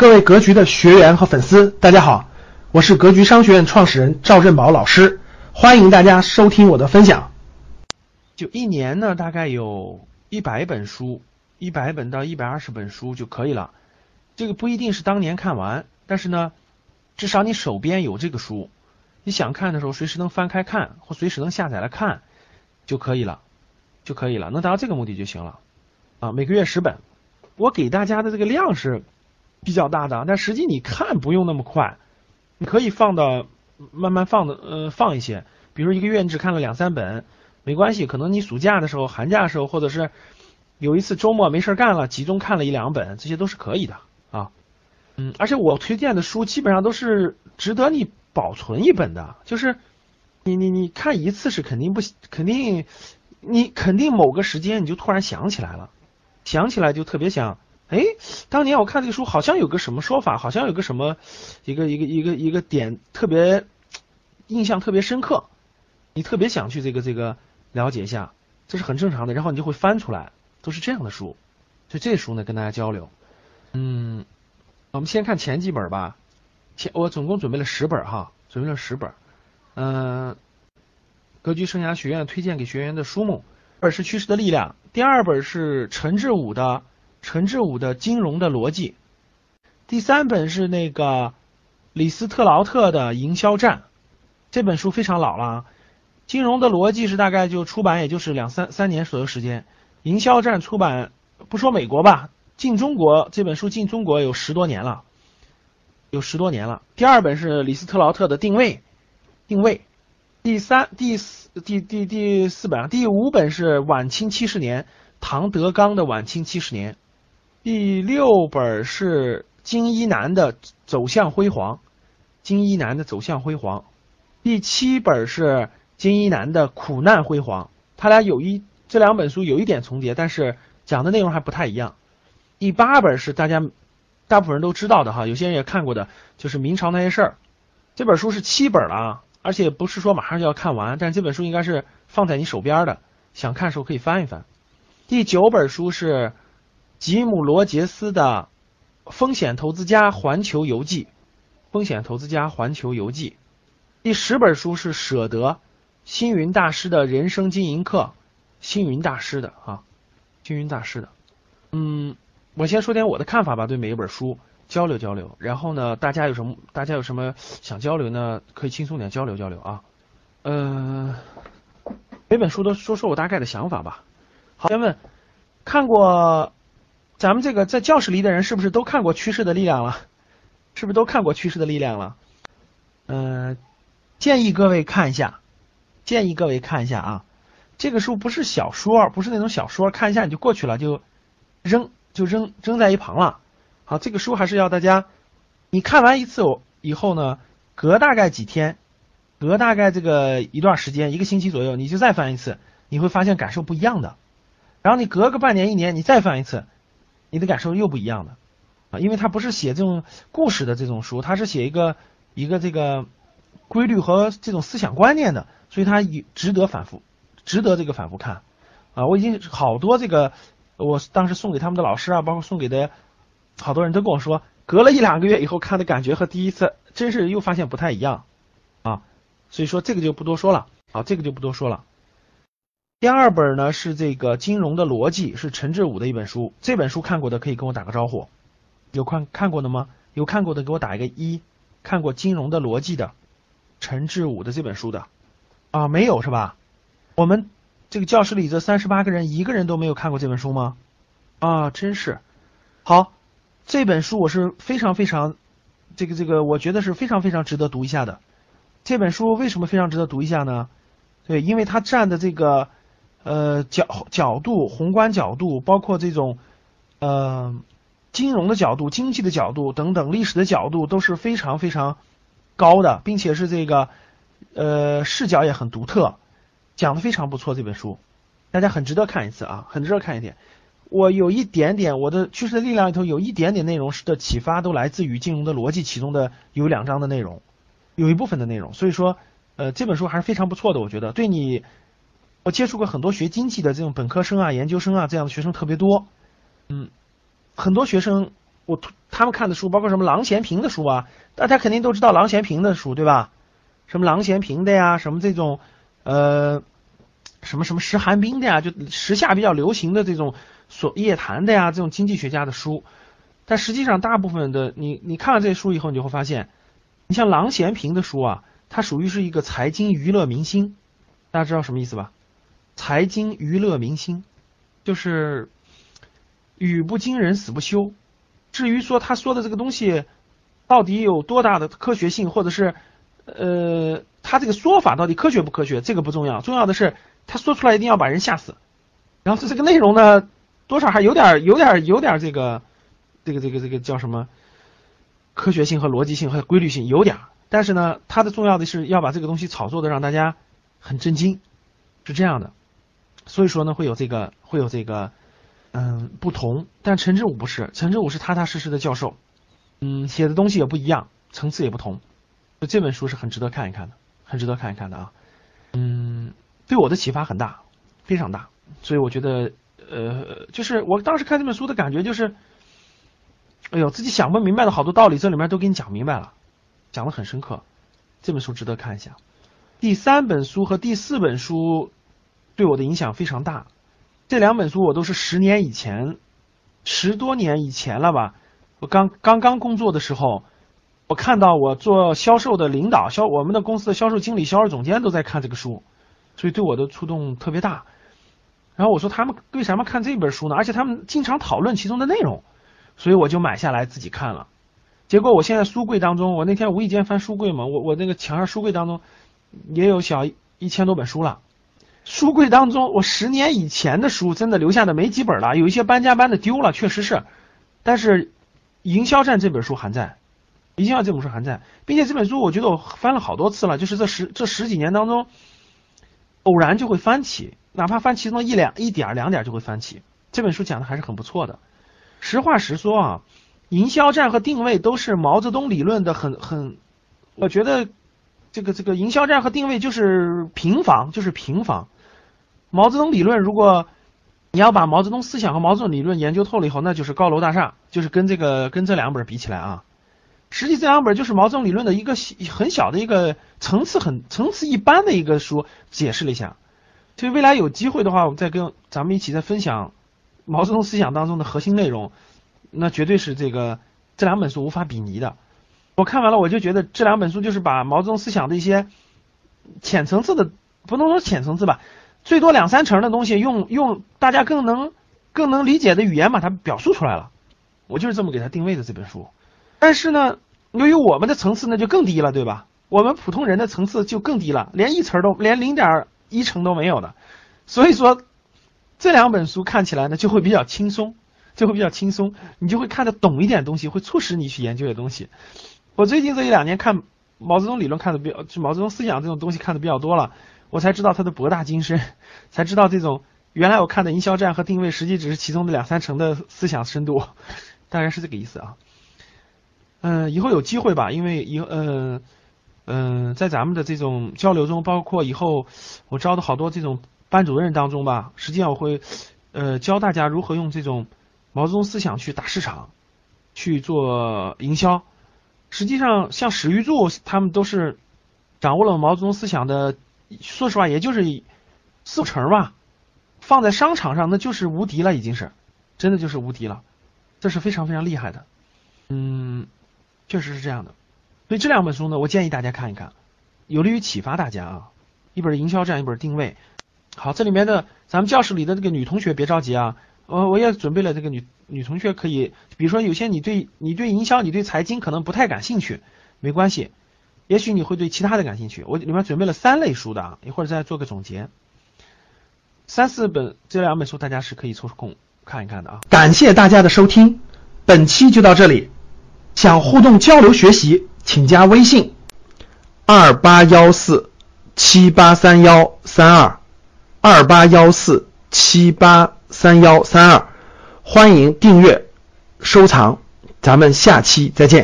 各位格局的学员和粉丝，大家好，我是格局商学院创始人赵振宝老师，欢迎大家收听我的分享。就一年呢，大概有一百本书，一百本到一百二十本书就可以了。这个不一定是当年看完，但是呢，至少你手边有这个书，你想看的时候随时能翻开看，或随时能下载来看就可以了，就可以了，能达到这个目的就行了。啊，每个月十本，我给大家的这个量是。比较大的，但实际你看不用那么快，你可以放到慢慢放的，呃，放一些，比如一个月你只看了两三本，没关系，可能你暑假的时候、寒假的时候，或者是有一次周末没事干了，集中看了一两本，这些都是可以的啊。嗯，而且我推荐的书基本上都是值得你保存一本的，就是你你你看一次是肯定不肯定，你肯定某个时间你就突然想起来了，想起来就特别想。哎，当年我看这个书，好像有个什么说法，好像有个什么一个一个一个一个点特别印象特别深刻，你特别想去这个这个了解一下，这是很正常的。然后你就会翻出来，都是这样的书。所以这书呢，跟大家交流。嗯，我们先看前几本吧。前我总共准备了十本哈，准备了十本。嗯，格局生涯学院推荐给学员的书目，本是趋势的力量，第二本是陈志武的。陈志武的金融的逻辑，第三本是那个李斯特劳特的营销战，这本书非常老了啊。金融的逻辑是大概就出版也就是两三三年左右时间，营销战出版不说美国吧，进中国这本书进中国有十多年了，有十多年了。第二本是李斯特劳特的定位，定位，第三第四第第第四本第五本是晚清七十年，唐德刚的晚清七十年。第六本是金一南的走向辉煌，金一南的走向辉煌。第七本是金一南的苦难辉煌。他俩有一这两本书有一点重叠，但是讲的内容还不太一样。第八本是大家大部分人都知道的哈，有些人也看过的，就是明朝那些事儿。这本书是七本了，而且不是说马上就要看完，但这本书应该是放在你手边的，想看的时候可以翻一翻。第九本书是。吉姆·罗杰斯的《风险投资家环球游记》，《风险投资家环球游记》第十本书是舍得星云大师的人生经营课，星云大师的啊，星云大师的。嗯，我先说点我的看法吧，对每一本书交流交流。然后呢，大家有什么大家有什么想交流呢？可以轻松点交流交流啊。嗯，每本书都说说我大概的想法吧。好，先问看过。咱们这个在教室里的人是不是都看过《趋势的力量》了？是不是都看过《趋势的力量》了？嗯，建议各位看一下，建议各位看一下啊。这个书不是小说，不是那种小说，看一下你就过去了，就扔就扔扔在一旁了。好，这个书还是要大家，你看完一次以后呢，隔大概几天，隔大概这个一段时间，一个星期左右，你就再翻一次，你会发现感受不一样的。然后你隔个半年一年，你再翻一次。你的感受又不一样的啊，因为它不是写这种故事的这种书，它是写一个一个这个规律和这种思想观念的，所以它值得反复，值得这个反复看啊。我已经好多这个，我当时送给他们的老师啊，包括送给的好多人都跟我说，隔了一两个月以后看的感觉和第一次真是又发现不太一样啊。所以说这个就不多说了啊，这个就不多说了。第二本呢是这个金融的逻辑，是陈志武的一本书。这本书看过的可以跟我打个招呼，有看看过的吗？有看过的给我打一个一。看过金融的逻辑的，陈志武的这本书的啊，没有是吧？我们这个教室里这三十八个人，一个人都没有看过这本书吗？啊，真是好，这本书我是非常非常这个这个，我觉得是非常非常值得读一下的。这本书为什么非常值得读一下呢？对，因为它占的这个。呃，角角度、宏观角度，包括这种呃金融的角度、经济的角度等等，历史的角度都是非常非常高的，并且是这个呃视角也很独特，讲的非常不错。这本书大家很值得看一次啊，很值得看一点。我有一点点我的趋势的力量里头有一点点内容的启发，都来自于金融的逻辑，其中的有两章的内容，有一部分的内容。所以说，呃，这本书还是非常不错的，我觉得对你。我接触过很多学经济的这种本科生啊、研究生啊这样的学生特别多，嗯，很多学生我他们看的书，包括什么郎咸平的书啊，大家肯定都知道郎咸平的书，对吧？什么郎咸平的呀，什么这种呃，什么什么石寒冰的呀，就时下比较流行的这种所夜谈的呀，这种经济学家的书。但实际上，大部分的你你看了这些书以后，你就会发现，你像郎咸平的书啊，它属于是一个财经娱乐明星，大家知道什么意思吧？财经娱乐明星就是语不惊人死不休。至于说他说的这个东西到底有多大的科学性，或者是呃他这个说法到底科学不科学，这个不重要，重要的是他说出来一定要把人吓死。然后这个内容呢，多少还有点有点有点这个。这个这个这个叫什么？科学性和逻辑性和规律性有点，但是呢，它的重要的是要把这个东西炒作的让大家很震惊，是这样的。所以说呢，会有这个会有这个嗯不同。但陈志武不是，陈志武是踏踏实实的教授，嗯，写的东西也不一样，层次也不同。这本书是很值得看一看的，很值得看一看的啊。嗯，对我的启发很大，非常大。所以我觉得呃，就是我当时看这本书的感觉就是。哎呦，自己想不明白的好多道理，这里面都给你讲明白了，讲的很深刻。这本书值得看一下。第三本书和第四本书对我的影响非常大。这两本书我都是十年以前，十多年以前了吧。我刚刚刚工作的时候，我看到我做销售的领导、销我们的公司的销售经理、销售总监都在看这个书，所以对我的触动特别大。然后我说他们为什么看这本书呢？而且他们经常讨论其中的内容。所以我就买下来自己看了，结果我现在书柜当中，我那天无意间翻书柜嘛，我我那个墙上书柜当中也有小一千多本书了。书柜当中，我十年以前的书真的留下的没几本了，有一些搬家搬的丢了，确实是。但是《营销战》这本书还在，《营销》这本书还在，并且这本书我觉得我翻了好多次了，就是这十这十几年当中，偶然就会翻起，哪怕翻其中一两一点两点就会翻起。这本书讲的还是很不错的。实话实说啊，营销战和定位都是毛泽东理论的很很，我觉得这个这个营销战和定位就是平房，就是平房。毛泽东理论，如果你要把毛泽东思想和毛泽东理论研究透了以后，那就是高楼大厦，就是跟这个跟这两本比起来啊，实际这两本就是毛泽东理论的一个很小的一个层次很层次一般的一个书，解释了一下。所以未来有机会的话，我们再跟咱们一起再分享。毛泽东思想当中的核心内容，那绝对是这个这两本书无法比拟的。我看完了，我就觉得这两本书就是把毛泽东思想的一些浅层次的，不能说浅层次吧，最多两三成的东西，用用大家更能更能理解的语言把它表述出来了。我就是这么给他定位的这本书。但是呢，由于我们的层次那就更低了，对吧？我们普通人的层次就更低了，连一层都连零点一成都没有的，所以说。这两本书看起来呢就会比较轻松，就会比较轻松，你就会看得懂一点东西，会促使你去研究的东西。我最近这一两年看毛泽东理论看的比较，就毛泽东思想这种东西看的比较多了，我才知道他的博大精深，才知道这种原来我看的营销战和定位，实际只是其中的两三成的思想深度，大概是这个意思啊。嗯，以后有机会吧，因为以嗯嗯，在咱们的这种交流中，包括以后我招的好多这种。班主任当中吧，实际上我会，呃，教大家如何用这种毛泽东思想去打市场，去做营销。实际上，像史玉柱他们都是掌握了毛泽东思想的，说实话，也就是四五成吧。放在商场上，那就是无敌了，已经是，真的就是无敌了，这是非常非常厉害的。嗯，确实是这样的。所以这两本书呢，我建议大家看一看，有利于启发大家啊。一本营销战，一本定位。好，这里面的咱们教室里的这个女同学别着急啊，我我也准备了这个女女同学可以，比如说有些你对你对营销你对财经可能不太感兴趣，没关系，也许你会对其他的感兴趣。我里面准备了三类书的啊，一会儿再做个总结。三四本这两本书大家是可以抽空看一看的啊。感谢大家的收听，本期就到这里。想互动交流学习，请加微信二八幺四七八三幺三二。二八幺四七八三幺三二，欢迎订阅收藏，咱们下期再见。